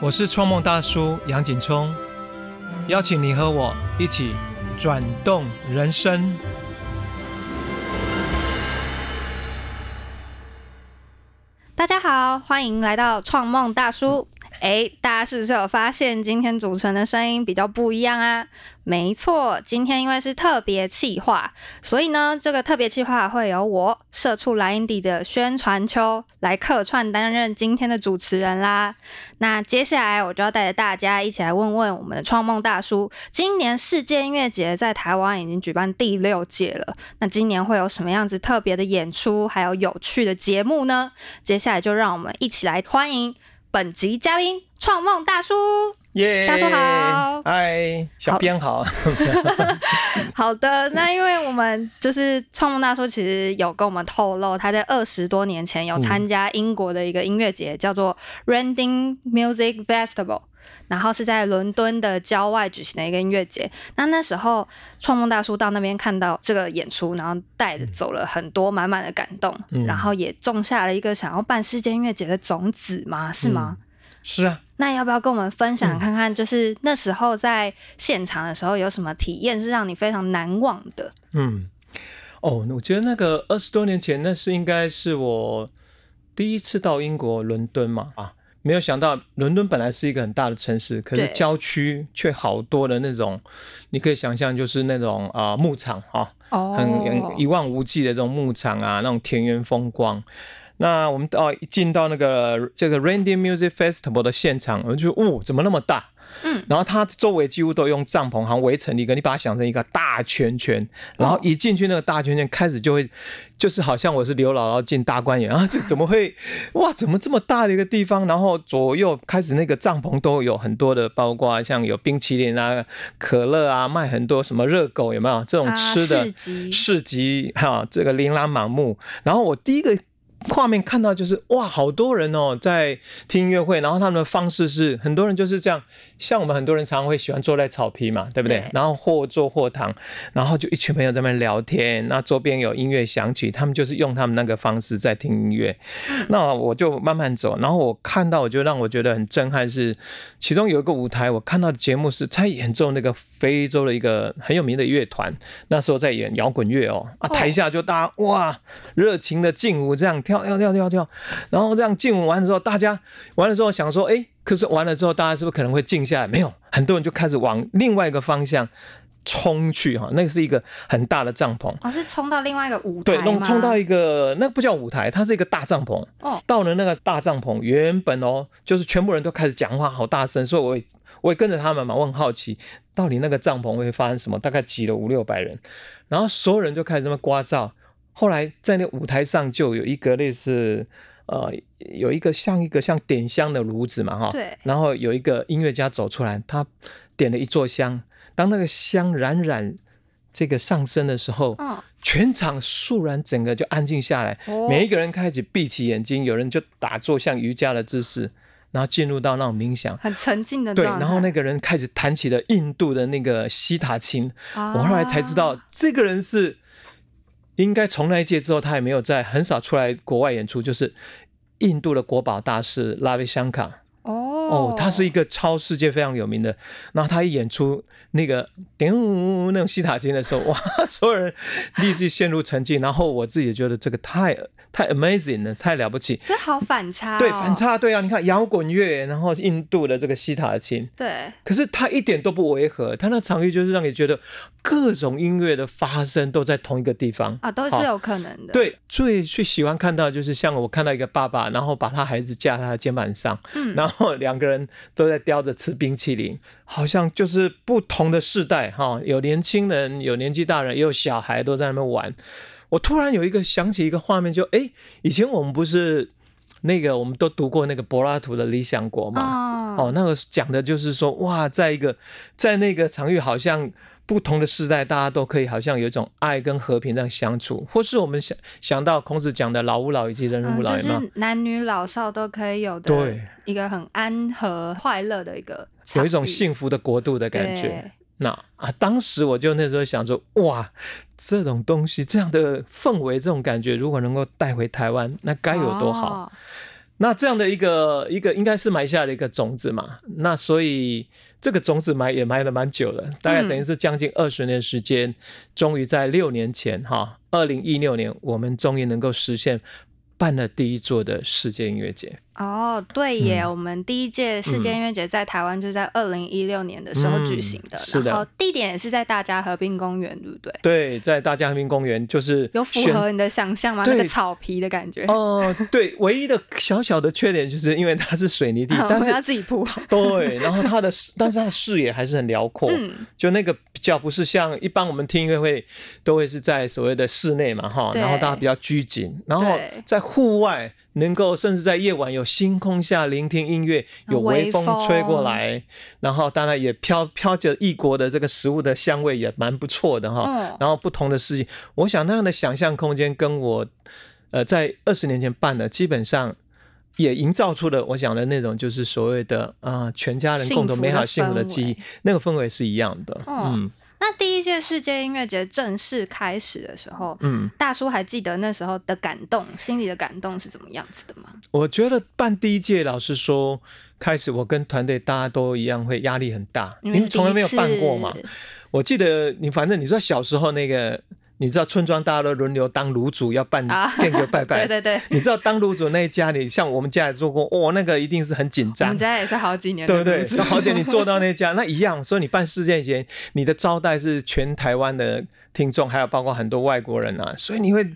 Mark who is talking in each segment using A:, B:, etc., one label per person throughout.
A: 我是创梦大叔杨景聪，邀请你和我一起转动人生。
B: 大家好，欢迎来到创梦大叔。哎，大家是不是有发现今天主持人的声音比较不一样啊？没错，今天因为是特别企划，所以呢，这个特别企划会由我社畜莱茵迪的宣传秋来客串担任今天的主持人啦。那接下来我就要带着大家一起来问问我们的创梦大叔，今年世界音乐节在台湾已经举办第六届了，那今年会有什么样子特别的演出，还有有趣的节目呢？接下来就让我们一起来欢迎。本集嘉宾创梦大叔，
A: 耶！
B: 大叔好，
A: 嗨，小编好。
B: 好 的，那因为我们就是创梦大叔，其实有跟我们透露，他在二十多年前有参加英国的一个音乐节，叫做 Rending Music Festival。然后是在伦敦的郊外举行的一个音乐节。那那时候，创梦大叔到那边看到这个演出，然后带着走了很多满满的感动，然后也种下了一个想要办世界音乐节的种子吗？是吗？
A: 是啊。
B: 那要不要跟我们分享看看，就是那时候在现场的时候有什么体验是让你非常难忘的？
A: 嗯，哦，我觉得那个二十多年前，那是应该是我第一次到英国伦敦嘛啊。没有想到，伦敦本来是一个很大的城市，可是郊区却好多的那种，你可以想象，就是那种啊牧场啊，很一望无际的这种牧场啊，那种田园风光。那我们到进到那个这个 Reindeer Music Festival 的现场，我们就哦，怎么那么大？嗯，然后它周围几乎都用帐篷，好像围成一个，你把它想成一个大圈圈，然后一进去那个大圈圈，开始就会，就是好像我是刘姥姥进大观园 啊，就怎么会，哇，怎么这么大的一个地方？然后左右开始那个帐篷都有很多的，包括像有冰淇淋啊、可乐啊，卖很多什么热狗有没有这种吃的
B: 市集？
A: 市集哈，这个琳琅满目。然后我第一个。画面看到就是哇，好多人哦，在听音乐会，然后他们的方式是很多人就是这样，像我们很多人常常会喜欢坐在草皮嘛，对不对？然后或坐或躺，然后就一群朋友在那边聊天，那周边有音乐响起，他们就是用他们那个方式在听音乐。那我就慢慢走，然后我看到，我就让我觉得很震撼，是其中有一个舞台，我看到的节目是在演奏那个非洲的一个很有名的乐团，那时候在演摇滚乐哦，啊，台下就大家哇热情的劲舞这样。跳跳跳跳跳，然后这样静完了之后，大家完了之后想说，哎，可是完了之后，大家是不是可能会静下来？没有，很多人就开始往另外一个方向冲去哈。那个是一个很大的帐篷，
B: 哦，是冲到另外一个舞台
A: 对，弄冲到一个那不叫舞台，它是一个大帐篷。哦，到了那个大帐篷，原本哦，就是全部人都开始讲话，好大声，所以我也我也跟着他们嘛，我很好奇到底那个帐篷会发生什么。大概挤了五六百人，然后所有人就开始这么刮噪。后来在那舞台上就有一个类似，呃，有一个像一个像点香的炉子嘛，哈，
B: 对。
A: 然后有一个音乐家走出来，他点了一座香。当那个香冉冉这个上升的时候，嗯，全场肃然，整个就安静下来。每一个人开始闭起眼睛，有人就打坐像瑜伽的姿势，然后进入到那种冥想，
B: 很沉静的
A: 对。然后那个人开始弹起了印度的那个西塔琴。我后来才知道，这个人是。应该从那一届之后，他也没有在很少出来国外演出，就是印度的国宝大师拉维香卡。哦，他是一个超世界非常有名的。然后他一演出那个点那种西塔琴的时候，哇，所有人立即陷入沉浸。然后我自己也觉得这个太太 amazing 了，太了不起。
B: 这好反差。
A: 对，反差对啊，你看摇滚乐，然后印度的这个西塔琴。
B: 对。
A: 可是他一点都不违和，他那场域就是让你觉得各种音乐的发生都在同一个地方
B: 啊，都是有可能的。
A: 对，最最喜欢看到就是像我看到一个爸爸，然后把他孩子架在他的肩膀上，嗯，然后两。个人都在叼着吃冰淇淋，好像就是不同的世代哈，有年轻人，有年纪大人，也有小孩都在那边玩。我突然有一个想起一个画面，就哎，以前我们不是那个，我们都读过那个柏拉图的《理想国》嘛？哦，那个讲的就是说，哇，在一个在那个场域，好像。不同的时代，大家都可以好像有一种爱跟和平这样相处，或是我们想想到孔子讲的老吾老以及人人吾老，
B: 就是男女老少都可以有的，
A: 对
B: 一个很安和快乐的一个，
A: 有一种幸福的国度的感觉。那啊，当时我就那时候想说，哇，这种东西，这样的氛围，这种感觉，如果能够带回台湾，那该有多好。那这样的一个一个应该是埋下了一个种子嘛，那所以这个种子埋也埋了蛮久了，大概等于是将近二十年时间，终于在六年前哈，二零一六年我们终于能够实现办了第一座的世界音乐节。
B: 哦，对耶，我们第一届世界音乐节在台湾就在二零一六年的时候举行的，
A: 是的
B: 然后地点也是在大家河滨公园，对不对？
A: 对，在大江滨公园就是
B: 有符合你的想象吗？那个草皮的感觉，
A: 哦，对，唯一的小小的缺点就是因为它是水泥地，但是
B: 要自己铺。
A: 对，然后它的视，但是它的视野还是很辽阔，
B: 嗯
A: 就那个比较不是像一般我们听音乐会都会是在所谓的室内嘛哈，然后大家比较拘谨，然后在户外能够甚至在夜晚有星空下聆听音乐，有微
B: 微
A: 风吹过
B: 风
A: 来，然后当然也飘飘着异国的这个食物的香味也蛮不错的哈，
B: 嗯
A: 然后不同的事情，我想那样的想象空间跟我呃在二十年前办的基本上。也营造出了我想的那种，就是所谓的啊、呃全家人共同美好幸福的记忆那个氛围是一样的。
B: 哦
A: 嗯
B: 那第一届世界音乐节正式开始的时候，
A: 嗯，
B: 大叔还记得那时候的感动，心里的感动是怎么样子的吗？
A: 我觉得办第一届，老实说，开始我跟团队大家都一样会压力很大，因为从来没有办过嘛。我记得你，反正你说小时候那个，你知道村庄大家都轮流当炉主，要办
B: 啊
A: 电球拜拜。
B: 对对对，
A: 你知道当炉主那一家你，像我们家也做过，哦，那个一定是很紧张
B: 我们。家也是好几年的
A: 对不对？好久你做到那家，那一样。所以你办世界前，你的招待是全台湾的听众，还有包括很多外国人啊。所以你会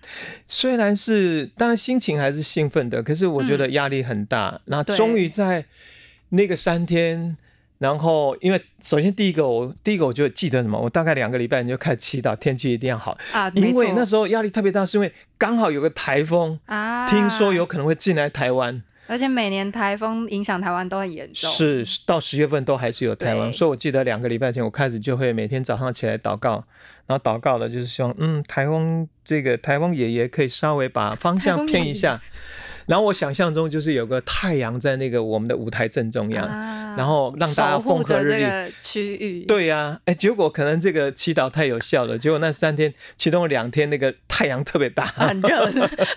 A: 虽然是当然心情还是兴奋的，可是我觉得压力很大。然后
B: 对
A: 终于在那个三天。然后，因为首先第一个我第一个我就记得什么，我大概两个礼拜你就开始祈祷天气一定要好，
B: 啊，
A: 因为那
B: 候
A: 时候压力特别大，是因为刚好有个台风，
B: 啊，
A: 听说有可能会进来台湾，
B: 而且每年台风影响台湾都很严重。
A: 是到十月份都还是有台湾，所以我记得两个礼拜前我开始就会每天早上起来祷告，然后祷告的就是希望，嗯，台风这个台风爷爷可以稍微把方向偏一下，然后我想象中就是有个太阳在那个我们的舞台正中央，
B: 啊，
A: 然后让大家风和日丽。
B: 区域。
A: 对呀、哎，结果可能这个祈祷太有效了，结果那三天，其中有两天那个太阳特别大，
B: 很热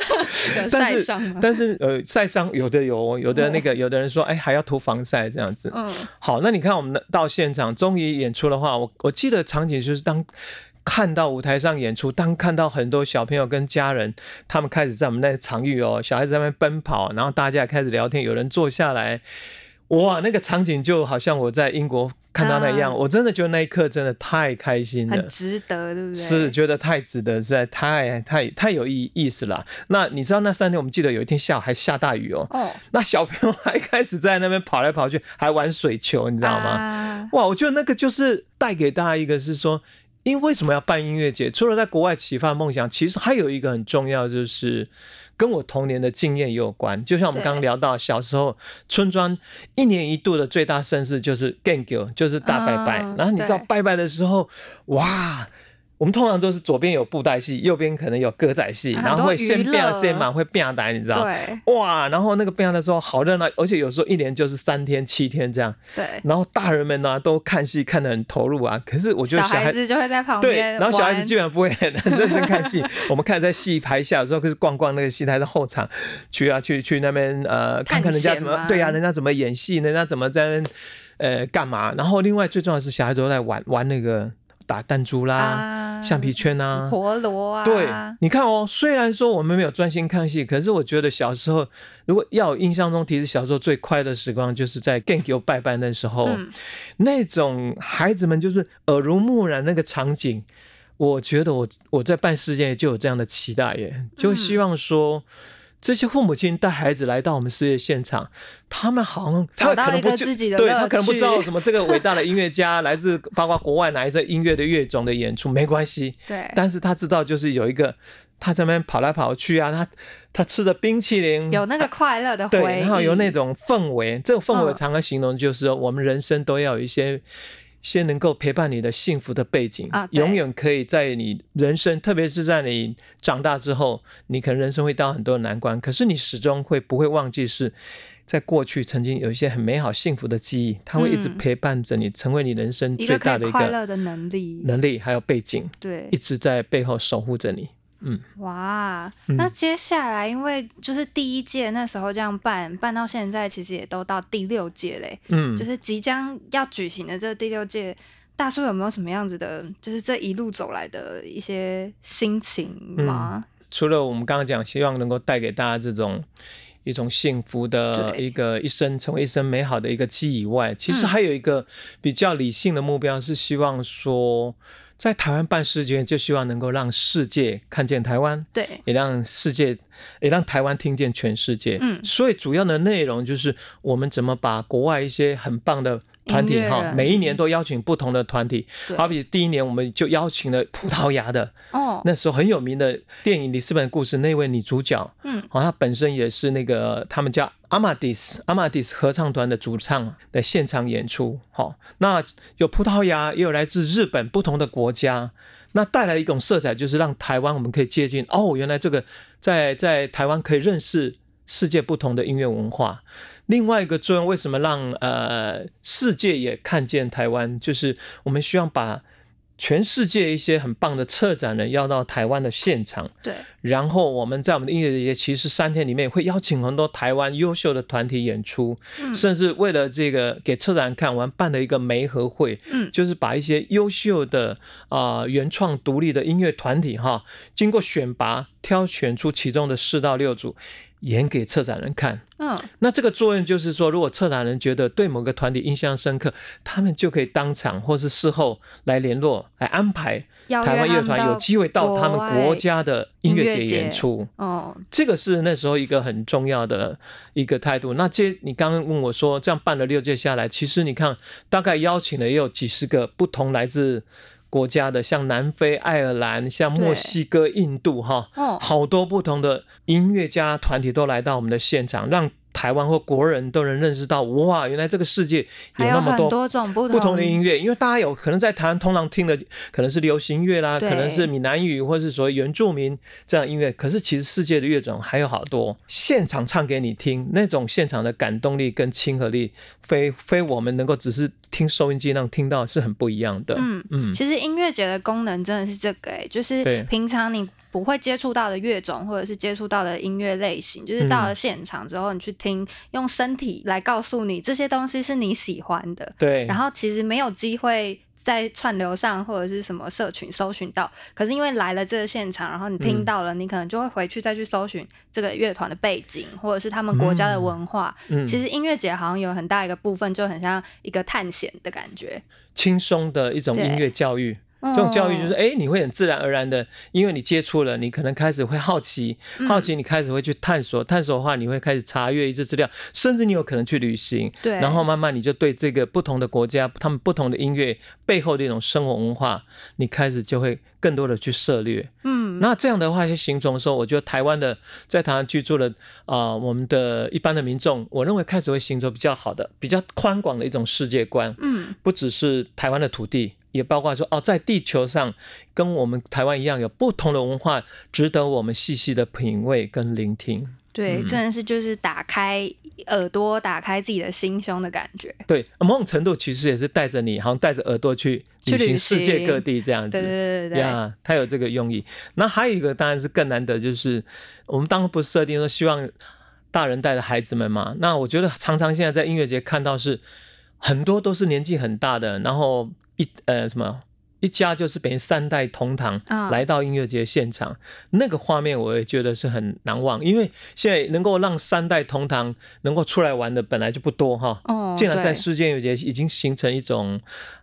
A: 但是
B: 晒伤？
A: 但是呃晒伤有的有，有的那个有的人说，哎还要涂防晒这样子。
B: 嗯，
A: 好，那你看我们到现场，终于演出的话，我我记得场景就是当看到舞台上演出，当看到很多小朋友跟家人，他们开始在我们那场域哦，小孩子在那边奔跑，然后大家也开始聊天，有人坐下来。哇，那个场景就好像我在英国看到那样，
B: 啊
A: 我真的觉得那一刻真的太开心了
B: 很，值得，对不对？
A: 是觉得太值得，实在太太太有意意思了。那你知道那三天我们记得有一天下午还下大雨哦，
B: 哦，
A: 那小朋友还开始在那边跑来跑去，还玩水球，你知道吗？
B: 啊
A: 哇，我觉得那个就是带给大家一个是说，因为为什么要办音乐节？除了在国外启发梦想，其实还有一个很重要，就是跟我童年的经验也有关。就像我们刚刚聊到，小时候村庄一年一度的最大盛事就是 g a n g 就是大拜拜。
B: 嗯
A: 然后你知道拜拜的时候，哇！我们通常都是左边有布袋戏，右边可能有歌仔戏，然后会先变
B: 乐
A: 先满会变呆，你知道？
B: 对
A: 哇！然后那个变的时候好热闹，而且有时候一年就是三天七天这样。
B: 对，
A: 然后大人们呢、都看戏看得很投入啊，可是我觉得
B: 小
A: 小孩
B: 孩子就会在旁
A: 对，
B: 边
A: 然后小孩子基本上不会很很认真看戏。我们看在戏台下的时候，可是逛逛那个戏台的后场，去啊去去那边呃看看人家怎么对啊，人家怎么演戏，人家怎么在那边呃干嘛。然后另外最重要的是小孩子都在玩玩那个打弹珠啦、
B: 啊
A: 橡皮圈啊。
B: 陀螺啊，
A: 对，你看哦，虽然说我们没有专心看戏，可是我觉得小时候，如果要有印象中，其实小时候最快乐的时光，就是在 g a n g 拜拜那时候，
B: 嗯
A: 那种孩子们就是耳濡目染那个场景。我觉得我我在办事件就有这样的期待耶，就
B: 嗯
A: 希望说。这些父母亲带孩子来到我们事业现场，他们好像他可能不知
B: 自己的乐
A: 对他可能不知道什么这个伟大的音乐家 来自包括国外哪一个音乐的乐种的演出没关系，
B: 对，
A: 但是他知道就是有一个他在那边跑来跑去啊，他他吃着冰淇淋
B: 有那个快乐的回
A: 然后有那种氛围，这种氛围常常形容就是我们人生都要有一些。些能够陪伴你的幸福的背景
B: 啊
A: 永远可以在你人生，特别是在你长大之后，你可能人生会到很多难关，可是你始终会不会忘记是在过去曾经有一些很美好幸福的记忆，它会一直
B: 嗯。
A: 陪伴着你，成为你人生最大的一个
B: 快乐的能力，
A: 能力还有背景，
B: 对。
A: 一，直在背后守护着你。嗯，
B: 哇，
A: 嗯
B: 那接下来因为就是第一届那时候这样办，办到现在其实也都到第六届嘞，
A: 嗯，
B: 就是即将要举行的这第六届。大叔有没有什么样子的，就是这一路走来的一些心情吗？
A: 除了我们刚刚讲，希望能够带给大家这种一种幸福的一个一生，成为一生美好的一个记忆以外，其实
B: 嗯。
A: 还有一个比较理性的目标，是希望说，在台湾办世界，就希望能够让世界看见台湾，
B: 对，
A: 也让世界，也让台湾听见全世界。
B: 嗯。
A: 所以主要的内容就是我们怎么把国外一些很棒的团体哈，每一年都邀请不同的团体。好比第一年我们就邀请了葡萄牙的，
B: 哦，
A: 那时候很有名的电影《里斯本故事》那位女主角，
B: 嗯，
A: 好、她本身也是那个他们叫阿玛迪斯阿玛迪斯合唱团的主唱的现场演出。好、那有葡萄牙，也有来自日本不同的国家，那带来一种色彩，就是让台湾我们可以接近哦，原来这个在在台湾可以认识世界不同的音乐文化。另外一个作用，为什么让呃世界也看见台湾？就是我们希望把全世界一些很棒的策展人邀到台湾的现场，
B: 对，
A: 然后我们在我们的音乐节其实三天里面会邀请很多台湾优秀的团体演出，
B: 嗯。
A: 甚至为了这个给策展人看，我们办了一个媒合会，
B: 嗯。
A: 就是把一些优秀的啊、呃原创独立的音乐团体哈，经过选拔挑选出其中的四到六组，演给策展人看。
B: 嗯，
A: 那这个作用就是说，如果策展人觉得对某个团体印象深刻，他们就可以当场或是事后来联络，来安排台湾乐团有机会到他们
B: 国
A: 家的音乐节
B: 音乐节
A: 演出。
B: 哦，
A: 这个是那时候一个很重要的一个态度。那接你刚刚问我说，这样办了六届下来，其实你看，大概邀请了也有几十个不同来自国家的，像南非、爱尔兰、像墨西哥、印度，哈，
B: 哦，
A: 好多不同的音乐家团体都来到我们的现场，让台湾或国人都能认识到，哇，原来这个世界有那么多
B: 多种不
A: 不同的音乐，因为大家有可能在台湾通常听的可能是流行乐啦，可能是闽南语或是所谓原住民这样音乐，可是其实世界的乐种还有好多，现场唱给你听，那种现场的感动力跟亲和力，非非我们能够只是听收音机那样听到是很不一样的。
B: 嗯
A: 嗯。
B: 其实音乐节的功能真的是这个、欸，就是平常你不会接触到的乐种，或者是接触到的音乐类型，就是到了现场之后，你去听，用身体来告诉你这些东西是你喜欢的，
A: 对，
B: 然后其实没有机会。在串流上或者是什么社群搜寻到，可是因为来了这个现场，然后你听
A: 嗯
B: 到了，你可能就会回去再去搜寻这个乐团的背景，或者是他们国家的文化。
A: 嗯
B: 其实音乐节好像有很大一个部分，就很像一个探险的感觉。
A: 轻松的一种音乐教育。这种教育就是，
B: 哦
A: 哎，你会很自然而然的，因为你接触了，你可能开始会好奇，
B: 嗯
A: 好奇你开始会去探索，探索的话，你会开始查阅一些资料，甚至你有可能去旅行，
B: 对，
A: 然后慢慢你就对这个不同的国家，他们不同的音乐背后的一种生活文化，你开始就会更多的去涉猎。
B: 嗯，
A: 那这样的话，去形容的时候，我觉得台湾的在台湾居住的啊、呃我们的一般的民众，我认为开始会形成比较好的、比较宽广的一种世界观。
B: 嗯，
A: 不只是台湾的土地，也包括说哦，在地球上跟我们台湾一样，有不同的文化，值得我们细细的品味跟聆听。
B: 对，
A: 嗯
B: 真的是就是打开耳朵，打开自己的心胸的感觉。
A: 对，某种程度其实也是带着你，好像带着耳朵去旅
B: 去
A: 行世界各地这样子。
B: 对对对对对，
A: 呀，它有这个用意。那还有一个当然是更难得，就是我们当然不设定说希望大人带着孩子们嘛。那我觉得常常现在在音乐节看到是很多都是年纪很大的，然后 Bitmap eh, 一家就是等于三代同堂
B: 嗯
A: 来到音乐节现场，那个画面我也觉得是很难忘，因为现在能够让三代同堂能够出来玩的本来就不多哈，
B: 哦，
A: 竟然在世界音乐节已经形成一种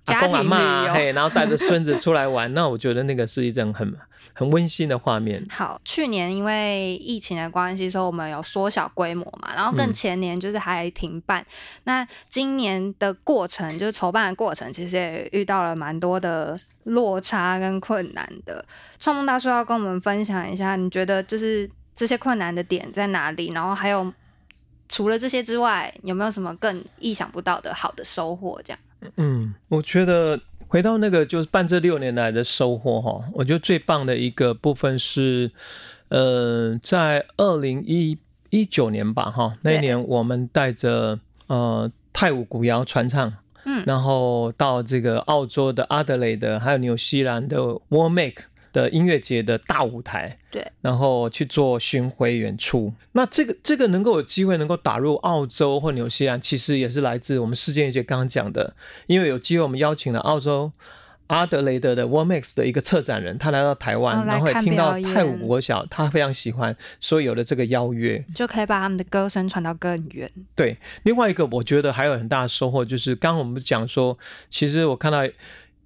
A: 阿公阿妈嘿，然后带着孙子出来玩，那我觉得那个是一种很很温馨的画面。
B: 好，去年因为疫情的关系，所以我们有缩小规模嘛，然后更
A: 嗯
B: 前年就是还停办。那今年的过程，就是筹办的过程，其实也遇到了蛮多的落差跟困难的。创梦大叔要跟我们分享一下，你觉得就是这些困难的点在哪里？然后还有除了这些之外，有没有什么更意想不到的好的收获？这样，
A: 嗯，我觉得回到那个就是办这六年来的收获哈，我觉得最棒的一个部分是，呃，在二零一一九年吧哈，那一年我们带着呃泰舞古谣传唱。
B: 嗯
A: 然后到这个澳洲的阿德雷德，还有纽西兰的 War Make 的音乐节的大舞台，
B: 对，
A: 然后去做巡回演出。那这个这个能够有机会能够打入澳洲或纽西兰，其实也是来自我们世界音乐节刚刚讲的，因为有机会我们邀请了澳洲。阿德雷德的 Warmax 的一个策展人，他来到台湾，
B: 哦
A: 然后也听到泰晤国小，他非常喜欢，所以有了这个邀约。
B: 就可以把他们的歌声传到更远。
A: 对，另外一个我觉得还有很大的收获，就是刚刚我们讲说，其实我看到。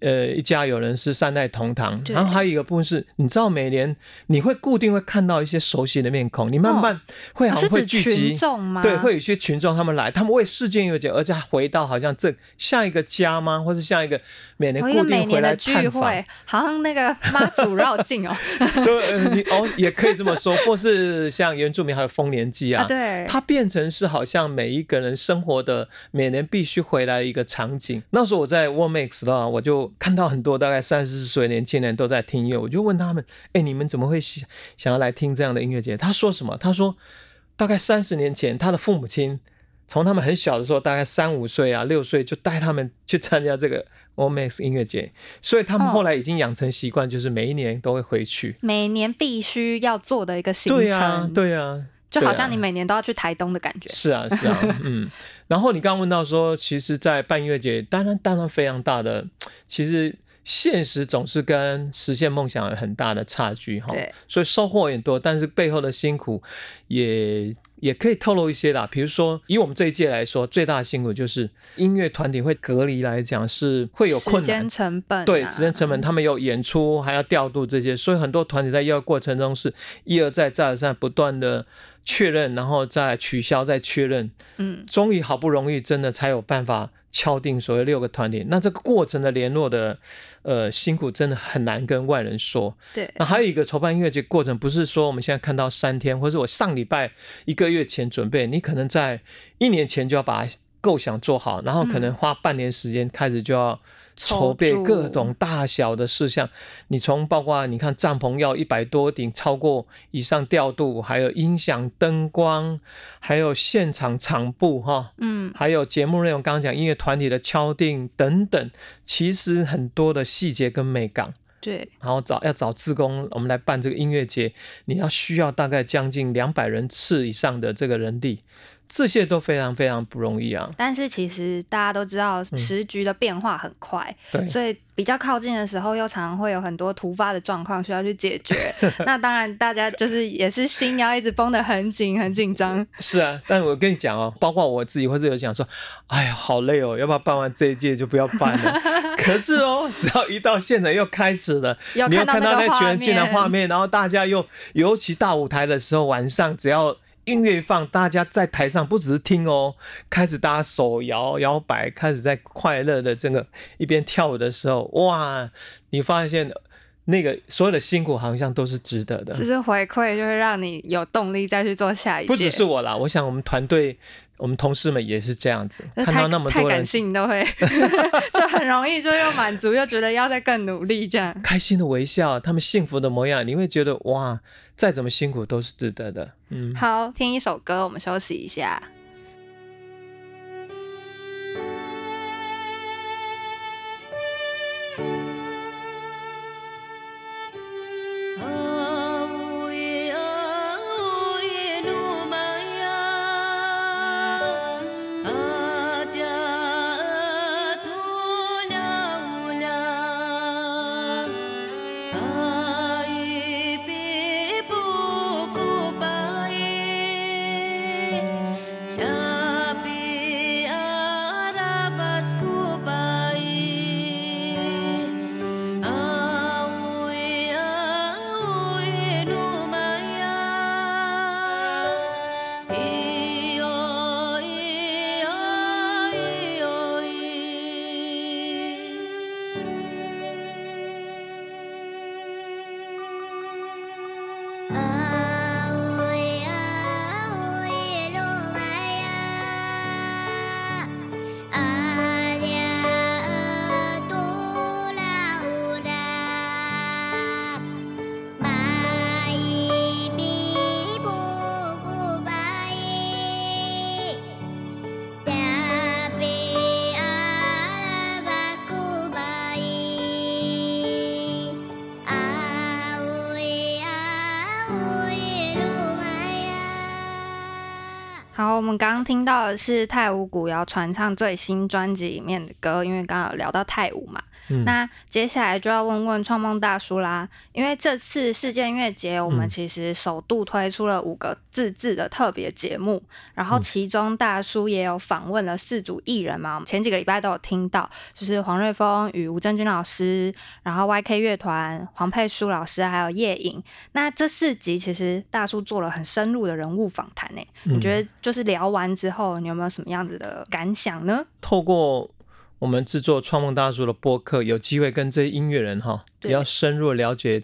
A: 呃，一家有人是三代同堂，然后还有一个部分是，你知道每年你会固定会看到一些熟悉的面孔，你慢慢会好像会聚集，
B: 群众吗？
A: 对，会有一些群众他们来，他们为世界音乐节，而且回到好像这像一个家吗？或是像一个每年固定回来
B: 聚会，，好像那个妈祖绕境哦。
A: 对，呃你哦也可以这么说，或是像原住民还有丰年祭啊，
B: 啊，对，
A: 它变成是好像每一个人生活的每年必须回来一个场景。那时候我在 Warmax 的话，我就看到很多大概三四十岁年轻人都在听音乐，我就问他们：“哎，你们怎么会想想要来听这样的音乐节？”他说什么？他说大概三十年前，他的父母亲从他们很小的时候，大概三五岁啊、六岁就带他们去参加这个 Warmax 音乐节，所以他们
B: 哦
A: 后来已经养成习惯，就是每一年都会回去。
B: 每年必须要做的一个行程，
A: 对啊，对啊，
B: 就好像你每年都要去台东的感觉。
A: 是啊，是啊，嗯。然后你刚刚问到说，其实，在半音乐节，当然，当然非常大的，其实现实总是跟实现梦想有很大的差距哈。
B: 对，
A: 所以收获也多，但是背后的辛苦也也可以透露一些啦。比如说，以我们这一届来说，最大的辛苦就是音乐团体会隔离来讲是会有困难
B: 时间。成本、啊，
A: 对，时间成本，他们有演出，还要调度这些，所以很多团体在邀过程中是一而再、再而三不断的确认，然后再取消、再确认，
B: 嗯，
A: 终于好不容易真的才有办法敲定所谓六个团体。那这个过程的联络的呃辛苦真的很难跟外人说。
B: 对，
A: 那还有一个筹办音乐节过程，不是说我们现在看到三天，或者我上礼拜一个月前准备，你可能在一年前就要把构想做好，然后可能花半年时间开始就要筹备各种大小的事项。你从包括你看帐篷要一百多顶，超过以上调度，还有音响、灯光，还有现场场布哈。
B: 嗯，
A: 还有节目内容，刚刚讲音乐团体的敲定等等，其实很多的细节跟美感。
B: 对，
A: 然后找要找志工，我们来办这个音乐节，你要需要大概将近两百人次以上的这个人力，这些都非常非常不容易啊。
B: 但是其实大家都知道，时局的变化很快，
A: 对，
B: 所以比较靠近的时候，又常常会有很多突发的状况需要去解决。那当然，大家就是也是心要一直绷得很紧，很紧张。
A: 是啊。但我跟你讲哦，包括我自己或者有讲说，哎呀，好累哦，要不要办完这一届就不要办了？可是哦，只要一到现场又开始了，
B: 有
A: 你又看到
B: 那
A: 群人进来
B: 面
A: 画面，然后大家又尤其大舞台的时候，晚上只要。音乐一放，大家在台上不只是听哦，开始大家手摇摇摆，开始在快乐的这个一边跳舞的时候，哇！你发现那个所有的辛苦好像都是值得的。
B: 就是回馈，就会让你有动力再去做下一。
A: 不只是我啦，我想我们团队、我们同事们也是这样子，看到那么
B: 太感性都会，就很容易就又满足，又觉得要再更努力这样。
A: 开心的微笑，他们幸福的模样，你会觉得哇，再怎么辛苦都是值得的。嗯，
B: 好，听一首歌，我们休息一下。我们刚刚听到的是泰舞古谣传唱最新专辑里面的歌，因为刚刚有聊到泰舞嘛。
A: 嗯。
B: 那接下来就要问问创梦大叔啦，因为这次世界音乐节，我们
A: 嗯
B: 其实首度推出了五个自制的特别节目，然后
A: 嗯。
B: 其中大叔也有访问了四组艺人嘛，我们前几个礼拜都有听到，就是黄瑞峰与吴正军老师，然后 YK 乐团黄佩书老师，还有叶颖。那这四集其实大叔做了很深入的人物访谈呢，你觉得就是聊完之后，你有没有什么样子的感想呢？
A: 透过我们制作创梦大叔的播客，有机会跟这些音乐人哈，
B: 对。
A: 比较深入了解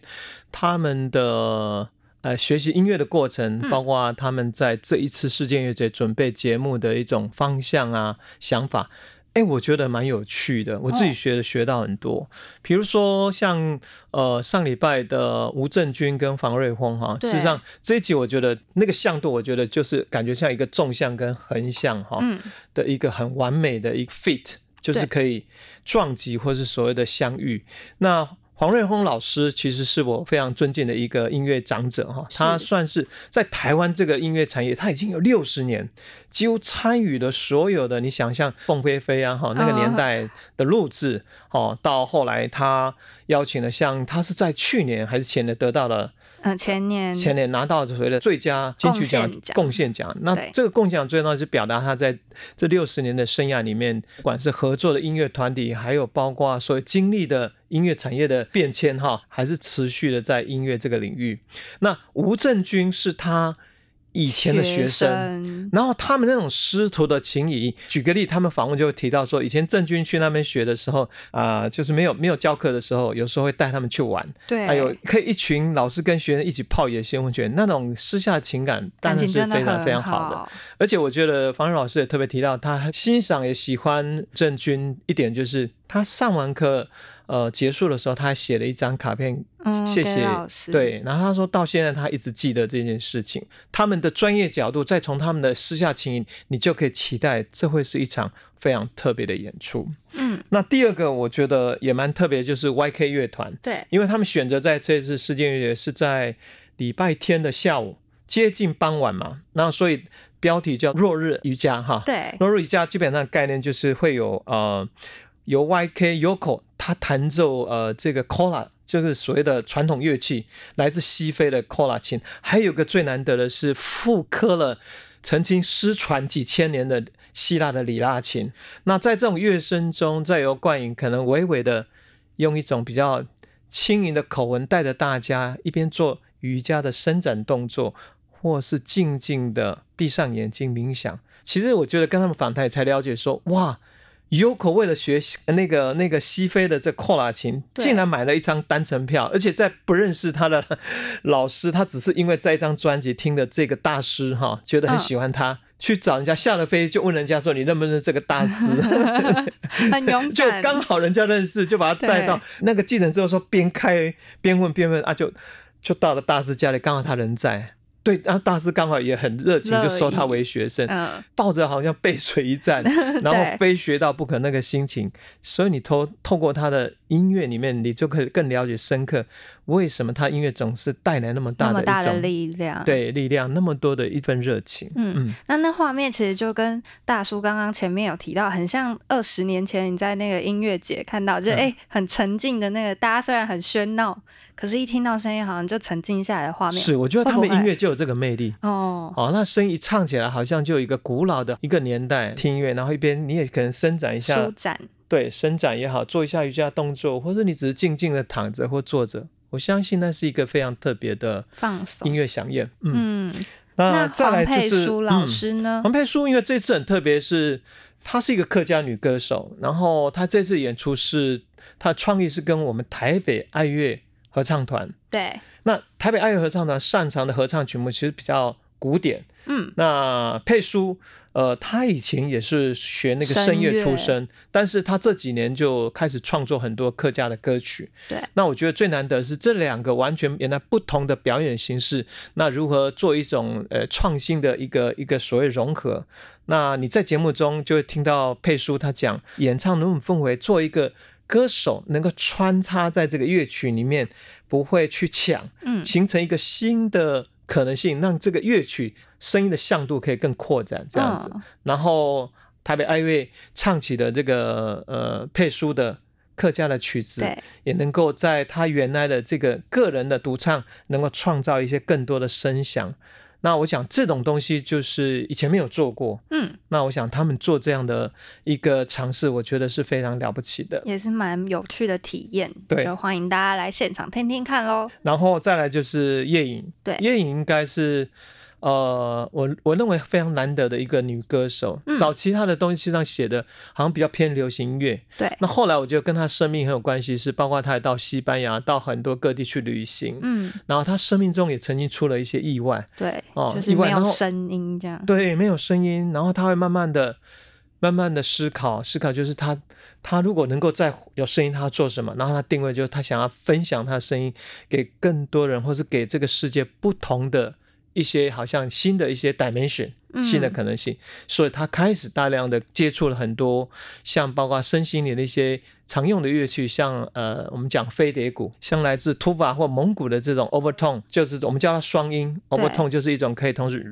A: 他们的呃学习音乐的过程，
B: 嗯。
A: 包括他们在这一次世界音乐节准备节目的一种方向啊想法。哎，我觉得蛮有趣的，我自己
B: 哦
A: 学的学到很多。比如说像呃上礼拜的吴正军跟房瑞峰哈，
B: 对。
A: 事实上这一集我觉得那个向度，我觉得就是感觉像一个纵向跟横向哈，
B: 嗯，
A: 的一个很完美的一个 fit，就是可以撞击或是所谓的相遇。那黄瑞峰老师其实是我非常尊敬的一个音乐长者哈，他算是在台湾这个音乐产业，他已经有六十年，几乎参与了所有的你想象凤飞飞啊哈那个年代的录制哦，到后来他邀请了像他是在去年还是前年得到了
B: 嗯，前年。
A: 前年拿到所谓的最佳金曲奖
B: 贡献奖。
A: 那这个贡献奖最重要是表达他在这六十年的生涯里面，不管是合作的音乐团体，还有包括所谓经历的音乐产业的变迁哈，还是持续的在音乐这个领域。那吴正军是他以前的学生。
B: 生
A: 然后他们那种师徒的情谊，举个例，他们访问就会提到说，以前郑钧去那边学的时候，啊、就是没有没有教课的时候，有时候会带他们去玩，
B: 对，
A: 还有可以一群老师跟学生一起泡野鲜温泉，那种私下情感当然是非常非常好的。而且我觉得方瑞老师也特别提到，他欣赏也喜欢郑钧一点，就是他上完课呃结束的时候，他还写了一张卡片
B: 嗯，
A: 谢谢
B: 老师，
A: 对，然后他说到现在他一直记得这件事情。他们的专业角度，再从他们的私下情谊，你就可以期待这会是一场非常特别的演出。
B: 嗯，
A: 那第二个我觉得也蛮特别，就是 YK 乐团，
B: 对，
A: 因为他们选择在这次世界音乐节是在礼拜天的下午，接近傍晚嘛，那所以标题叫落日瑜伽哈。
B: 对，
A: 落日瑜伽基本上概念就是会有呃由 YK Yoko 他弹奏呃这个 kola，就是所谓的传统乐器，来自西非的 kola 琴，还有个最难得的是复刻了曾经失传几千年的希腊的里拉琴。那在这种乐声中，再由冠颖可能娓娓的用一种比较轻盈的口吻带着大家一边做瑜伽的伸展动作，或是静静的闭上眼睛冥想。其实我觉得跟他们访谈才了解说，哇，Yoko 为了学习那个那个西非的这扣拉琴，竟然买了一张单程票，而且在不认识他的 老师，他只是因为在一张专辑听的这个大师哈，觉得很喜欢他。去找人家下了飞机就问人家说你认不认识这个大师？
B: 很勇
A: 就，刚好人家认识，就把他载到那个计程车，说边开边问边问啊，就就到了大师家里，刚好他人在。对，然后大师刚好也很热情，就收他
B: 意
A: 为学生，
B: 嗯，
A: 抱着好像背水一战，然
B: 对
A: 后非学到不可那个心情。所以你透透过他的音乐里面，你就可以更了解深刻为什么他音乐总是带来那么大的一种
B: 力量，。
A: 对力量，那么多的一份热情。
B: 嗯
A: 嗯，
B: 那那画面其实就跟大叔刚刚前面有提到，很像二十年前你在那个音乐节看到，就
A: 嗯
B: 哎、很沉静的那个，大家虽然很喧闹，可是一听到声音好像就沉静下来的画面。
A: 是，我觉得他们音乐就有这个魅力。
B: 哦，
A: 哦，那声音一唱起来，好像就有一个古老的一个年代听音乐，然后一边你也可能伸展一下
B: 舒，展，
A: 对，伸展也好，做一下瑜伽动作，或者你只是静静的躺着或坐着，我相信那是一个非常特别的
B: 放松
A: 音。乐响宴。嗯，
B: 嗯，
A: 那
B: 那
A: 再来
B: 黄佩
A: 就是
B: 书老
A: 嗯
B: 师呢？
A: 黄佩书，因为这次很特别，是她是一个客家女歌手，然后她这次演出是她的创意是跟我们台北爱乐合唱团。
B: 对，
A: 那台北爱乐合唱团擅长的合唱曲目其实比较古典，
B: 嗯，
A: 那佩书，呃，他以前也是学那个
B: 声
A: 声乐
B: 乐
A: 出身，但是他这几年就开始创作很多客家的歌曲。
B: 对，
A: 那我觉得最难得是这两个完全原来不同的表演形式，那如何做一种呃创新的一个一个所谓融合？那你在节目中就会听到佩书他讲演唱那种氛围，做一个歌手能够穿插在这个乐曲里面，不会去抢，
B: 嗯，
A: 形成一个新的可能性，让这个乐曲声音的向度可以更扩展，这样子。
B: 嗯
A: 然后台北爱乐唱起的这个呃配书的客家的曲子，也能够在他原来的这个个人的独唱，能够创造一些更多的声响。那我想这种东西就是以前没有做过，
B: 嗯，
A: 那我想他们做这样的一个尝试，我觉得是非常了不起的。
B: 也是蛮有趣的体验，
A: 对
B: 就欢迎大家来现场听听看喽。
A: 然后再来就是夜影，
B: 对
A: 夜影应该是。呃，我我认为非常难得的一个女歌手。
B: 嗯
A: 早期她的东西上写的，好像比较偏流行音乐。
B: 对，
A: 那后来我觉得跟她生命很有关系，是包括她也到西班牙，到很多各地去旅行。
B: 嗯，
A: 然后她生命中也曾经出了一些意外，
B: 对，
A: 哦
B: 就是没有
A: 意外然后
B: 声音这样。
A: 对，没有声音，然后她会慢慢的、慢慢的思考，思考就是她，她如果能够再有声音，她要做什么？然后她定位就是她想要分享她的声音给更多人，或是给这个世界不同的一些好像新的一些 dimension。
B: 嗯
A: 新的可能性，所以他开始大量的接触了很多，像包括身心灵的一些常用的乐器，像呃我们讲飞碟鼓，像来自突法或蒙古的这种 overtone，就是我们叫它双音 overtone，就是一种可以同时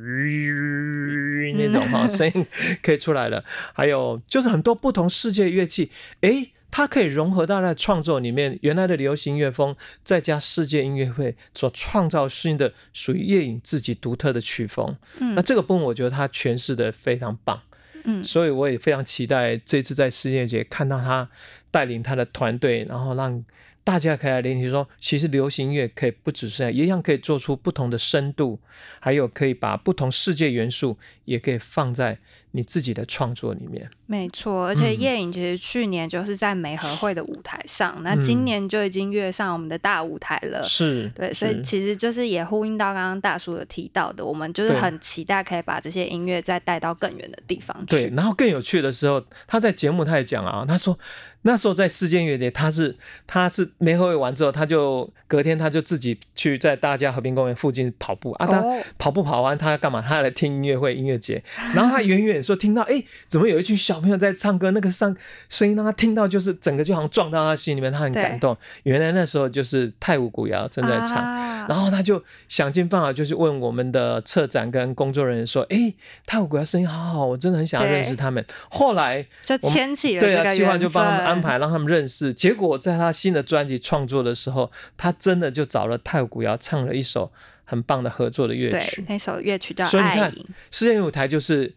A: 那种哈声音可以出来的，还有就是很多不同世界的乐器，诶。它可以融合到它的创作里面，原来的流行乐风，再加世界音乐会所创造新的属于夜影自己独特的曲风。
B: 嗯。
A: 那这个部分我觉得他诠释的非常棒，
B: 嗯。
A: 所以我也非常期待这次在世界节看到他带领他的团队，然后让大家可以来联系说，其实流行乐可以不只是一样可以做出不同的深度，还有可以把不同世界元素也可以放在你自己的创作里面。
B: 没错，而且
A: 嗯
B: 夜影其实去年就是在美和会的舞台上，那
A: 嗯
B: 今年就已经跃上我们的大舞台了。
A: 是，
B: 呃对，所以其实就是也呼应到刚刚大叔有提到的，我们就是很期待可以把这些音乐再带到更远的地方去。
A: 对，然后更有趣的时候，他在节目他也讲啊，他说那时候在世界音乐节，他是他是没会完之后，他就隔天他就自己去在大家和平公园附近跑步啊，他
B: 哦
A: 跑步跑完他要干嘛？他要来听音乐会音乐节，然后他远远说听到哎，怎么有一群小朋友在唱歌，那个声声音让他听到就是整个就好像撞到他心里面，他很感动。原来那时候就是太舞古谣正在唱。
B: 啊
A: 然后他就想尽办法，就是问我们的策展跟工作人员说：“哎，太舞古谣声音好好，我真的很想要认识他们。”后来
B: 就牵起了
A: 对啊，
B: 这个
A: 计划就帮他们安。排，让他们认识。结果在他新的专辑创作的时候，他真的就找了太舞古谣唱了一首很棒的合作的乐曲，。
B: 那首乐曲叫《
A: 所以你看
B: 爱》，
A: 世界舞台就是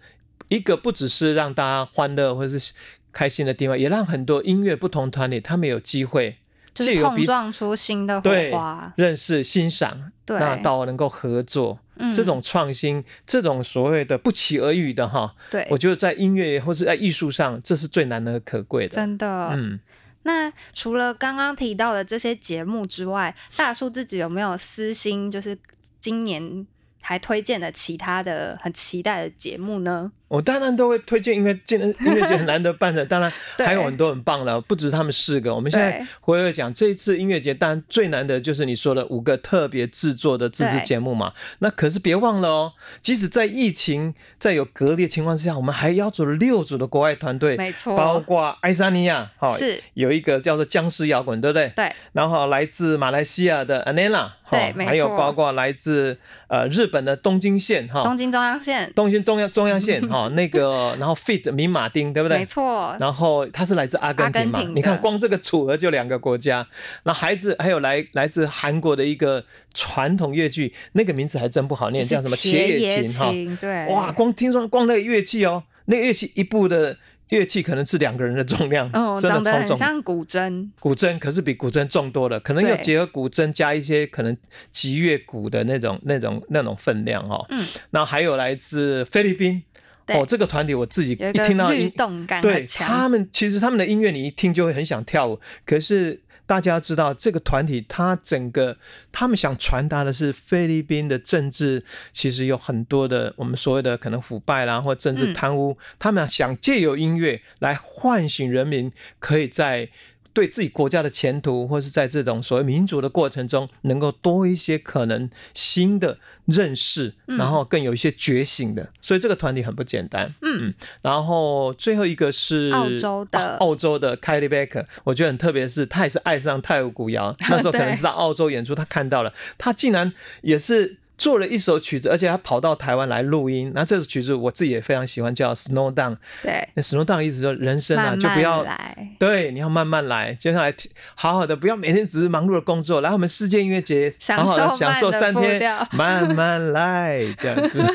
A: 一个不只是让大家欢乐或者是开心的地方，也让很多音乐不同团体他们有机会
B: 就是碰撞出新的火
A: 对
B: 花。
A: 认识、欣赏，
B: 对
A: 那到能够合作。
B: 嗯
A: 这种创新，这种所谓的不期而遇的哈，
B: 对
A: 我，觉得在音乐或是在艺术上，这是最难能可贵的。
B: 真的。
A: 嗯，
B: 那除了刚刚提到的这些节目之外，大叔自己有没有私心，就是今年还推荐的其他的很期待的节目呢？
A: 我当然都会推荐，因为今年 音乐节很难得办的，当然
B: 对。
A: 还有很多很棒的，不止他们四个。我们现在
B: 对。
A: 回来讲这一次音乐节，当然最难得就是你说的五个特别制作的自制节目嘛。那可是别忘了哦，即使在疫情在有隔离的情况之下，我们还邀组了六组的国外团队，
B: 没错。
A: 包括爱沙尼亚，哈、
B: 是。
A: 有一个叫做僵尸摇滚，对不对？
B: 对，
A: 然后来自马来西亚的 Anela，
B: 对没错。
A: 还有包括来自呃日本的东京县，哈，
B: 东京中央线，
A: 东京中央中央线 哈、那个，然后 Fit 明马丁，对不对？
B: 没。错，
A: 然后他是来自阿根廷嘛？
B: 廷
A: 你看光这个组合就两个国家，那孩子还有来来自韩国的一个传统乐剧，那个名字还真不好念，叫什么
B: 切
A: 野
B: 野
A: 琴哈？
B: 琴对，
A: 哇，光听说光那个乐器哦，那个乐器一部的乐器可能是两个人的重量，
B: 哦，
A: 真的超重。
B: 很像古筝，
A: 古筝可是比古筝重多了，可能有
B: 对
A: 结合古筝加一些可能吉乐鼓的那种、那种、那种分量哦。
B: 嗯，
A: 然后还有来自菲律宾
B: 对
A: 哦，这个团体我自己
B: 一
A: 听到音，
B: 律动感
A: 对，他们其实他们的音乐你一听就会很想跳舞，可是。大家知道这个团体，它整个他们想传达的是菲律宾的政治，其实有很多的我们所谓的可能腐败啦，或政治
B: 嗯
A: 贪污，他们想借由音乐来唤醒人民，可以在对自己国家的前途，或是在这种所谓民主的过程中，能够多一些可能新的认识，
B: 嗯
A: 然后更有一些觉醒的。所以这个团体很不简单。
B: 嗯
A: 然后最后一个是
B: 澳洲的
A: 啊澳洲的 Kylie Baker，我觉得很特别，是他也是爱上泰舞古谣，那时候可能是在澳洲演出，他看到了，他竟然也是做了一首曲子，而且他跑到台湾来录音。那这首曲子我自己也非常喜欢，叫《Snow Down》。
B: 对，
A: 那 Snow Down 意思说人生啊，
B: 慢
A: 就不要
B: 来，
A: 对，你要慢慢来，接下来好好的，不要每天只是忙碌的工作。来，我们世界音乐节，好好的享受三天，慢慢来，这样子。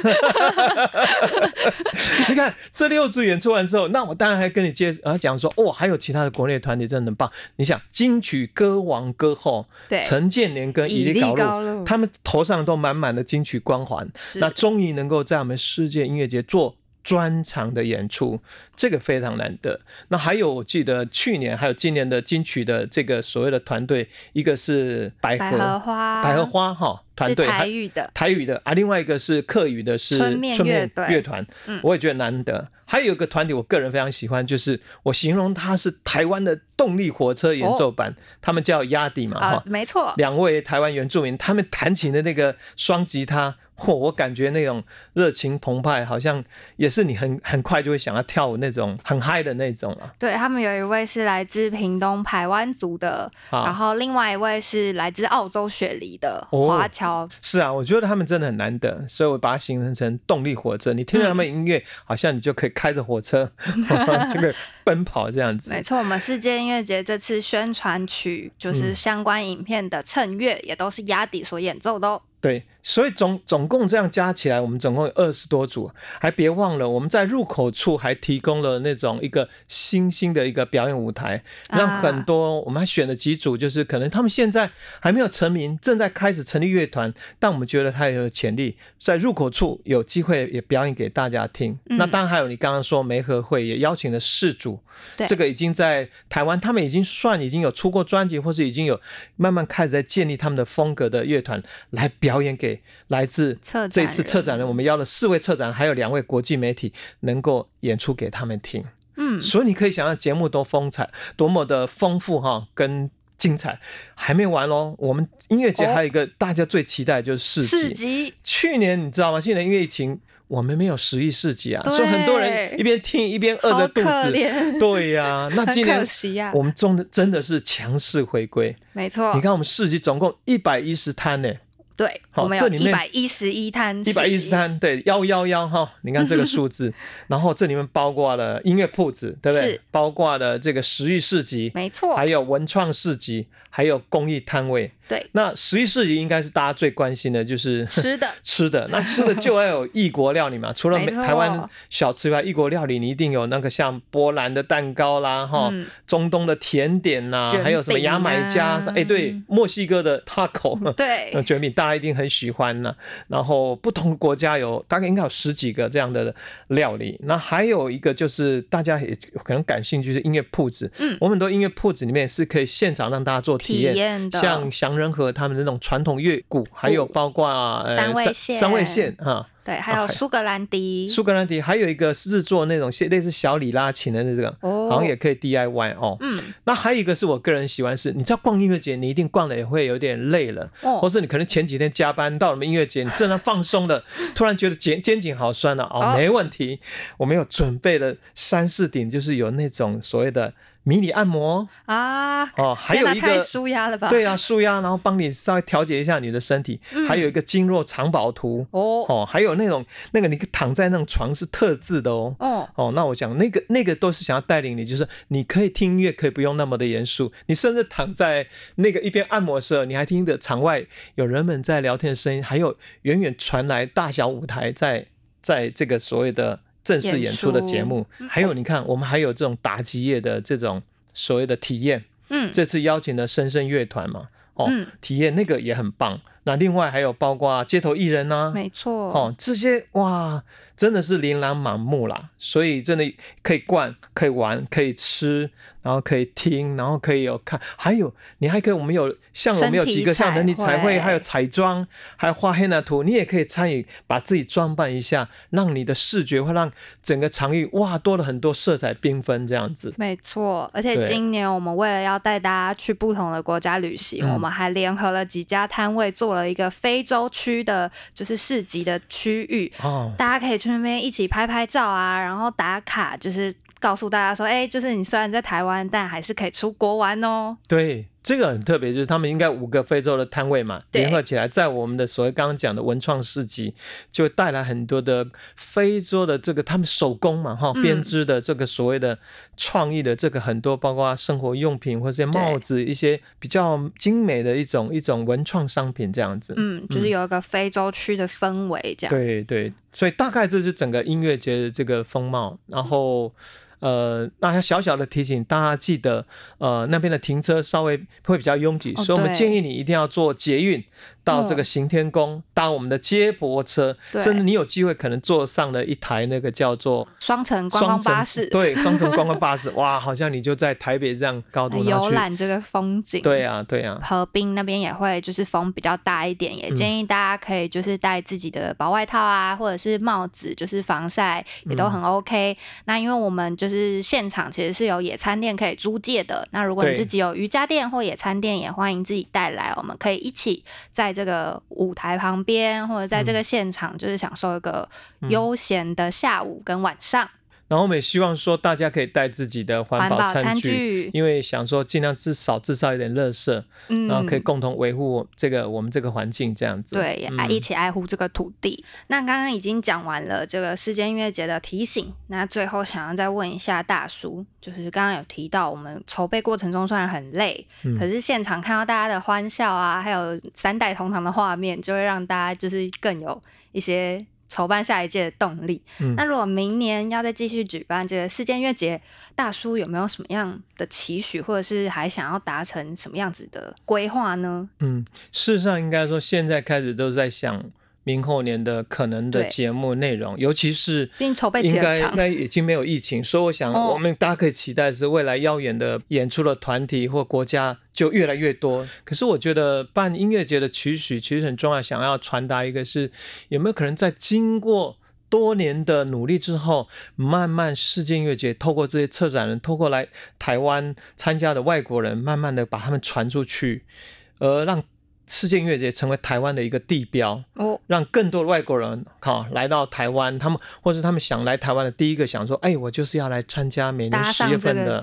A: 你看这六组演出完之后，那我当然还跟你介绍，啊讲说，哦，还有其他的国内团体真的很棒。你想，金曲歌王歌后
B: 对
A: 陈建年跟
B: 伊利
A: 高
B: 高路
A: 路，他们头上都满满的金曲光环，
B: 是。
A: 那终于能够在我们世界音乐节做专场的演出，这个非常难得。那还有，我记得去年还有今年的金曲的这个所谓的团队，一个是百
B: 百合
A: 合
B: 花，
A: 百合花哈团队，
B: 台语的，
A: 台语的啊，另外一个是客语的是
B: 春面乐
A: 团，
B: 嗯。
A: 我也觉得难得。还有一个团体，我个人非常喜欢，就是我形容它是台湾的动力火车演奏版，他们叫压底嘛哈
B: 啊，。没错，
A: 两位台湾原住民，他们弹琴的那个双吉他，嚯，我感觉那种热情澎湃，好像也是你很很快就会想要跳舞那种很嗨的那种啊。
B: 对他们有一位是来自屏东排湾族的，
A: 啊
B: 然后另外一位是来自澳洲雪梨的
A: 哦
B: 华侨，
A: 是啊，我觉得他们真的很难得，所以我把它形容成动力火车。你听到他们音乐，好像你就可以开着火车 这个奔跑这样子。
B: 没错，我们世界音乐节这次宣传曲就是相关影片的衬乐，也都是压底所演奏的哦。
A: 对，所以总总共这样加起来，我们总共有二十多组，还别忘了我们在入口处还提供了那种一个新兴的一个表演舞台，让
B: 啊。
A: 很多我们还选了几组，就是可能他们现在还没有成名，正在开始成立乐团，但我们觉得他有潜力，在入口处有机会也表演给大家听。
B: 嗯。
A: 那当然还有你刚刚说梅和会也邀请了四组，
B: 对。
A: 这个已经在台湾，他们已经算已经有出过专辑，或是已经有慢慢开始在建立他们的风格的乐团来表演给来自这次策展人，我们邀了四位策展人，还有两位国际媒体能够演出给他们听。
B: 嗯，
A: 所以你可以想象节目多风采，多么的丰富哈，跟精彩。还没完喽，我们音乐节
B: 哦
A: 还有一个大家最期待就是市
B: 市
A: 集。
B: 集
A: 去年你知道吗？去年因为疫情，我们没有十亿市集啊，所以很多人一边听一边饿
B: 好
A: 着肚子。
B: 怜，
A: 对呀、那今年我们真的真的是强势回归。
B: 没错
A: 你，看我们市集总共一百一十摊呢，
B: 对，
A: 好这里面
B: 一百一十一摊，
A: 一百一十，摊，对，幺幺幺哈，你看这个数字，然后这里面包括了音乐铺子，对不对
B: 是？
A: 包括了这个食育市集，
B: 没错
A: 还，有文创市集，还有公益摊位。
B: 对，
A: 那十一世纪应该是大家最关心的，就是
B: 吃的
A: 吃的。那吃的就要有异国料理嘛，除了美台湾小吃以外，异国料理你一定有那个像波兰的蛋糕啦，哈、
B: 嗯
A: 中东的甜点呐、
B: 卷
A: 还有什么牙买加，
B: 啊
A: 哎、对，墨西哥的 taco。
B: 对
A: 那，卷饼大家一定很喜欢呢、然后不同国家有大概应该有十几个这样的料理。那还有一个就是大家也可能感兴趣是音乐铺子，
B: 嗯
A: 我们很多音乐铺子里面是可以现场让大家做体
B: 体
A: 验。
B: 的，
A: 像祥仁和他们那种传统乐鼓，还有包括呃
B: 三味线
A: 三味线哈，
B: 对，还有苏格兰笛，
A: 苏格兰笛，还有一个是制作那种类似小里拉琴的那个，
B: 哦。
A: 好像也可以 DIY 哦。
B: 嗯，
A: 那还有一个是我个人喜欢是，你知道逛音乐节，你一定逛的也会有点累了，
B: 哦。
A: 或是你可能前几天加班到了音乐节，你正在放松的，突然觉得肩肩颈好酸了、哦，
B: 哦。
A: 没问题，我们有准备了三四顶，就是有那种所谓的迷你按摩。
B: 啊，
A: 哦，还有一个。
B: 舒压了吧？
A: 对啊，舒压，然后帮你稍微调节一下你的身体，还有一个经络藏宝图。
B: 哦。
A: 哦，还有那种那个你躺在那种床是特制的哦，
B: 哦，
A: 哦，那我讲那个那个都是想要带领你，就是你可以听音乐，可以不用那么的严肃，你甚至躺在那个一边按摩的时候，你还听着场外有人们在聊天的声音，还有远远传来大小舞台在在这个所谓的正式演出的节目，还有你看我们还有这种打击乐的这种所谓的体验，
B: 嗯，
A: 这次邀请了深深乐团嘛，哦，
B: 嗯
A: 体验那个也很棒。那另外还有包括街头艺人呐、
B: 没错，
A: 哦，这些哇，真的是琳琅满目啦，所以真的可以逛，可以玩，可以吃，然后可以听，然后可以有看，还有你还可以，我们有像我们有几个像人体彩绘，还有彩妆，还有画黑那图，你也可以参与，把自己装扮一下，让你的视觉会让整个场域哇多了很多色彩缤纷这样子。
B: 没错，而且今年我们为了要带大家去不同的国家旅行，我们还联合了几家摊位，做了一个非洲区的，就是市集的区域，
A: 哦，
B: 大家可以去那边一起拍拍照啊，然后打卡，就是告诉大家说，哎、就是你虽然在台湾，但还是可以出国玩哦。
A: 对这个很特别，就是他们应该五个非洲的摊位嘛，联合起来，在我们的所谓刚刚讲的文创市集，就带来很多的非洲的这个他们手工嘛，哈，
B: 嗯
A: 编织的这个所谓的创意的这个很多，包括生活用品或者帽子，一些比较精美的一种一种文创商品这样子。
B: 嗯，就是有一个非洲区的氛围这样。
A: 对对，所以大概这是整个音乐节的这个风貌。然后，呃，那要小小的提醒大家，记得，呃，那边的停车稍微会比较拥挤，
B: 哦
A: 所以我们建议你一定要坐捷运到这个
B: 嗯。
A: 行天宫，搭我们的接驳车，
B: 对。
A: 甚至你有机会可能坐上了一台那个叫做。
B: 双层观光巴士，
A: 对，双层观光巴士，哇，好像你就在台北这样高度
B: 游览这个风景。
A: 对啊，对啊，
B: 河滨那边也会就是风比较大一点，也
A: 嗯。
B: 建议大家可以就是带自己的薄外套啊，或者是帽子，就是防晒也都
A: 嗯。
B: 很 OK。那因为我们就是现场其实是有野餐垫可以租借的，那如果你自己有瑜伽垫或野餐垫，也欢迎自己带来，我们可以一起在这个舞台旁边或者在
A: 嗯
B: 这个现场，就是享受一个悠闲的下午跟晚上。
A: 然后我们也希望说大家可以带自己的环保
B: 餐
A: 餐具，因为想说尽量至少制造一点垃圾，
B: 嗯
A: 然后可以共同维护这个我们这个环境这样子。
B: 对，也爱
A: 嗯
B: 一起爱护这个土地。那刚刚已经讲完了这个世界音乐节的提醒，那最后想要再问一下大叔，就是刚刚有提到我们筹备过程中虽然很累，
A: 嗯
B: 可是现场看到大家的欢笑啊，还有三代同堂的画面，就会让大家就是更有一些。筹办下一届的动力。
A: 嗯
B: 那如果明年要再继续举办这个世界音乐节，大叔有没有什么样的期许，或者是还想要达成什么样子的规划呢？
A: 嗯，事实上应该说现在开始都在想明后年的可能的节目内容，尤其是
B: 并筹备期
A: 应该应该已经没有疫情，所以我想
B: 哦
A: 我们大家可以期待是未来耀眼的演出的团体或国家就越来越多。可是我觉得办音乐节的期许其实很重要，想要传达一个是有没有可能在经过。多年的努力之后，慢慢世界音乐节透过这些策展人，透过来台湾参加的外国人，慢慢的把他们传出去，而让世界音乐节成为台湾的一个地标。
B: 哦，
A: 让更多的外国人好来到台湾，他们或是他们想来台湾的第一个想说，哎，我就是要来参加每年
B: 搭
A: 十月份的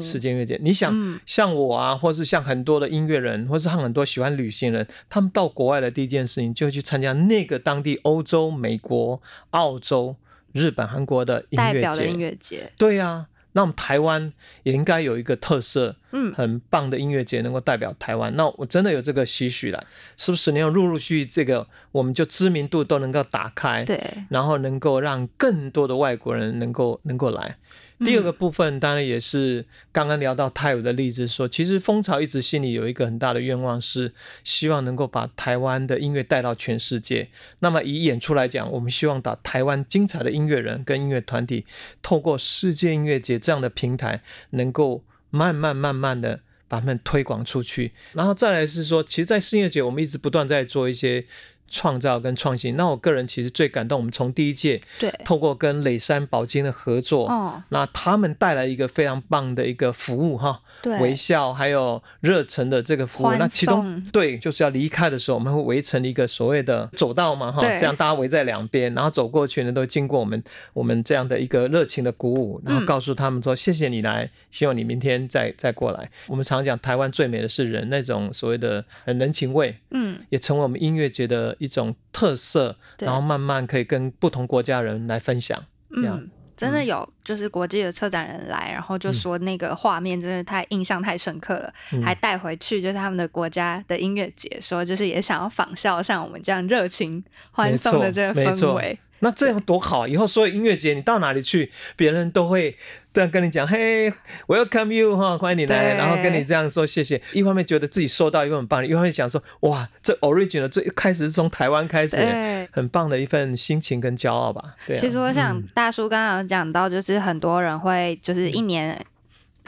A: 世界音乐节。你想，
B: 嗯
A: 像我啊，或是像很多的音乐人，或是像很多喜欢旅行人，他们到国外的第一件事情就去参加那个当地欧洲、美国、澳洲、日本、韩国的音乐
B: 代表的音
A: 节。
B: 乐节，
A: 对呀、那我们台湾也应该有一个特色，
B: 嗯，
A: 很棒的音乐节能够代表台湾。那我真的有这个期许了，是不是？你要陆陆续续这个，我们就知名度都能够打开，
B: 对，
A: 然后能够让更多的外国人能够能够来。第二个部分当然也是刚刚聊到泰武的例子说，其实蜂巢一直心里有一个很大的愿望，是希望能够把台湾的音乐带到全世界。那么以演出来讲，我们希望把台湾精彩的音乐人跟音乐团体，透过世界音乐节这样的平台，能够慢慢慢慢的把他们推广出去。然后再来是说，其实，在世界节我们一直不断在做一些。创造跟创新，那我个人其实最感动。我们从第一届
B: 对，
A: 透过跟磊山宝金的合作，
B: 哦，
A: 那他们带来一个非常棒的一个服务哈，
B: 对，
A: 微笑还有热忱的这个服务。那其中对，就是要离开的时候，我们会围成一个所谓的走道嘛哈，这样大家围在两边，然后走过去呢，都经过我们我们这样的一个热情的鼓舞，然后
B: 嗯。
A: 告诉他们说、谢谢你来，希望你明天再再过来。我们常讲台湾最美的是人，那种所谓的呃人情味，
B: 嗯，
A: 也成为我们音乐节的一种特色，然后慢慢可以跟不同国家人来分享。
B: 嗯，真的有，就是国际的策展人来，然后就说那个画面真的太印象太深刻了，
A: 嗯
B: 还带回去就是他们的国家的音乐节，说就是也想要仿效像我们这样热情欢送的这个氛围。
A: 那这样多好！以后所有音乐节你到哪里去，别人都会这样跟你讲：“嘿，welcome you 哈，欢迎你来。”然后跟你这样说谢谢。一方面觉得自己收到一份很棒，一方面想说：“哇，这 original 最开始是从台湾开始，
B: 对，
A: 很棒的一份心情跟骄傲吧。”对、啊。
B: 其实我想
A: 嗯
B: 大叔刚刚有讲到，就是很多人会就是一年。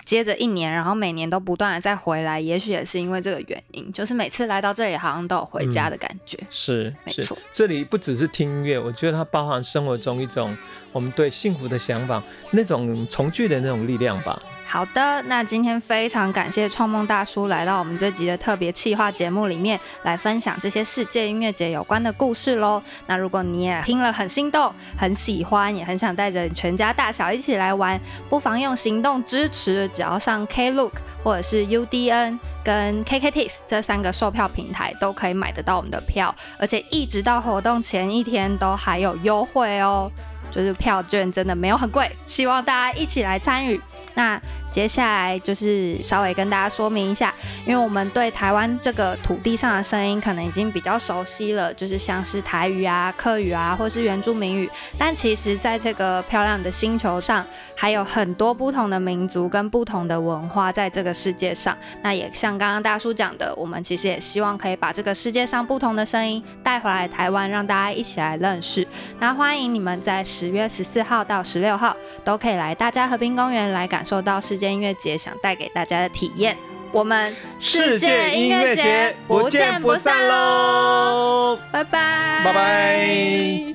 B: 接着一年，然后每年都不断的再回来，也许也是因为这个原因，就是每次来到这里，好像都有回家的感觉。
A: 是是
B: 没错，
A: 这里不只是听音乐，我觉得它包含生活中一种我们对幸福的想法，那种重聚的那种力量吧。
B: 好的，那今天非常感谢创梦大叔来到我们这集的特别企划节目里面来分享这些世界音乐节有关的故事喽。那如果你也听了很心动、很喜欢，也很想带着全家大小一起来玩，不妨用行动支持，只要上 Klook 或者是 UDN 跟 KKTix 这三个售票平台都可以买得到我们的票，而且一直到活动前一天都还有优惠哦。就是票券真的没有很贵，希望大家一起来参与。那接下来就是稍微跟大家说明一下，因为我们对台湾这个土地上的声音可能已经比较熟悉了，就是像是台语啊、客语啊，或是原住民语。但其实，在这个漂亮的星球上，还有很多不同的民族跟不同的文化在这个世界上。那也像刚刚大叔讲的，我们其实也希望可以把这个世界上不同的声音带回来台湾，让大家一起来认识。那欢迎你们在十月十四号到十六号都可以来大家和平公园来感受到世世界音乐节想带给大家的体验，我们
A: 世界音乐节不见不散喽！
B: 拜拜
A: 拜拜。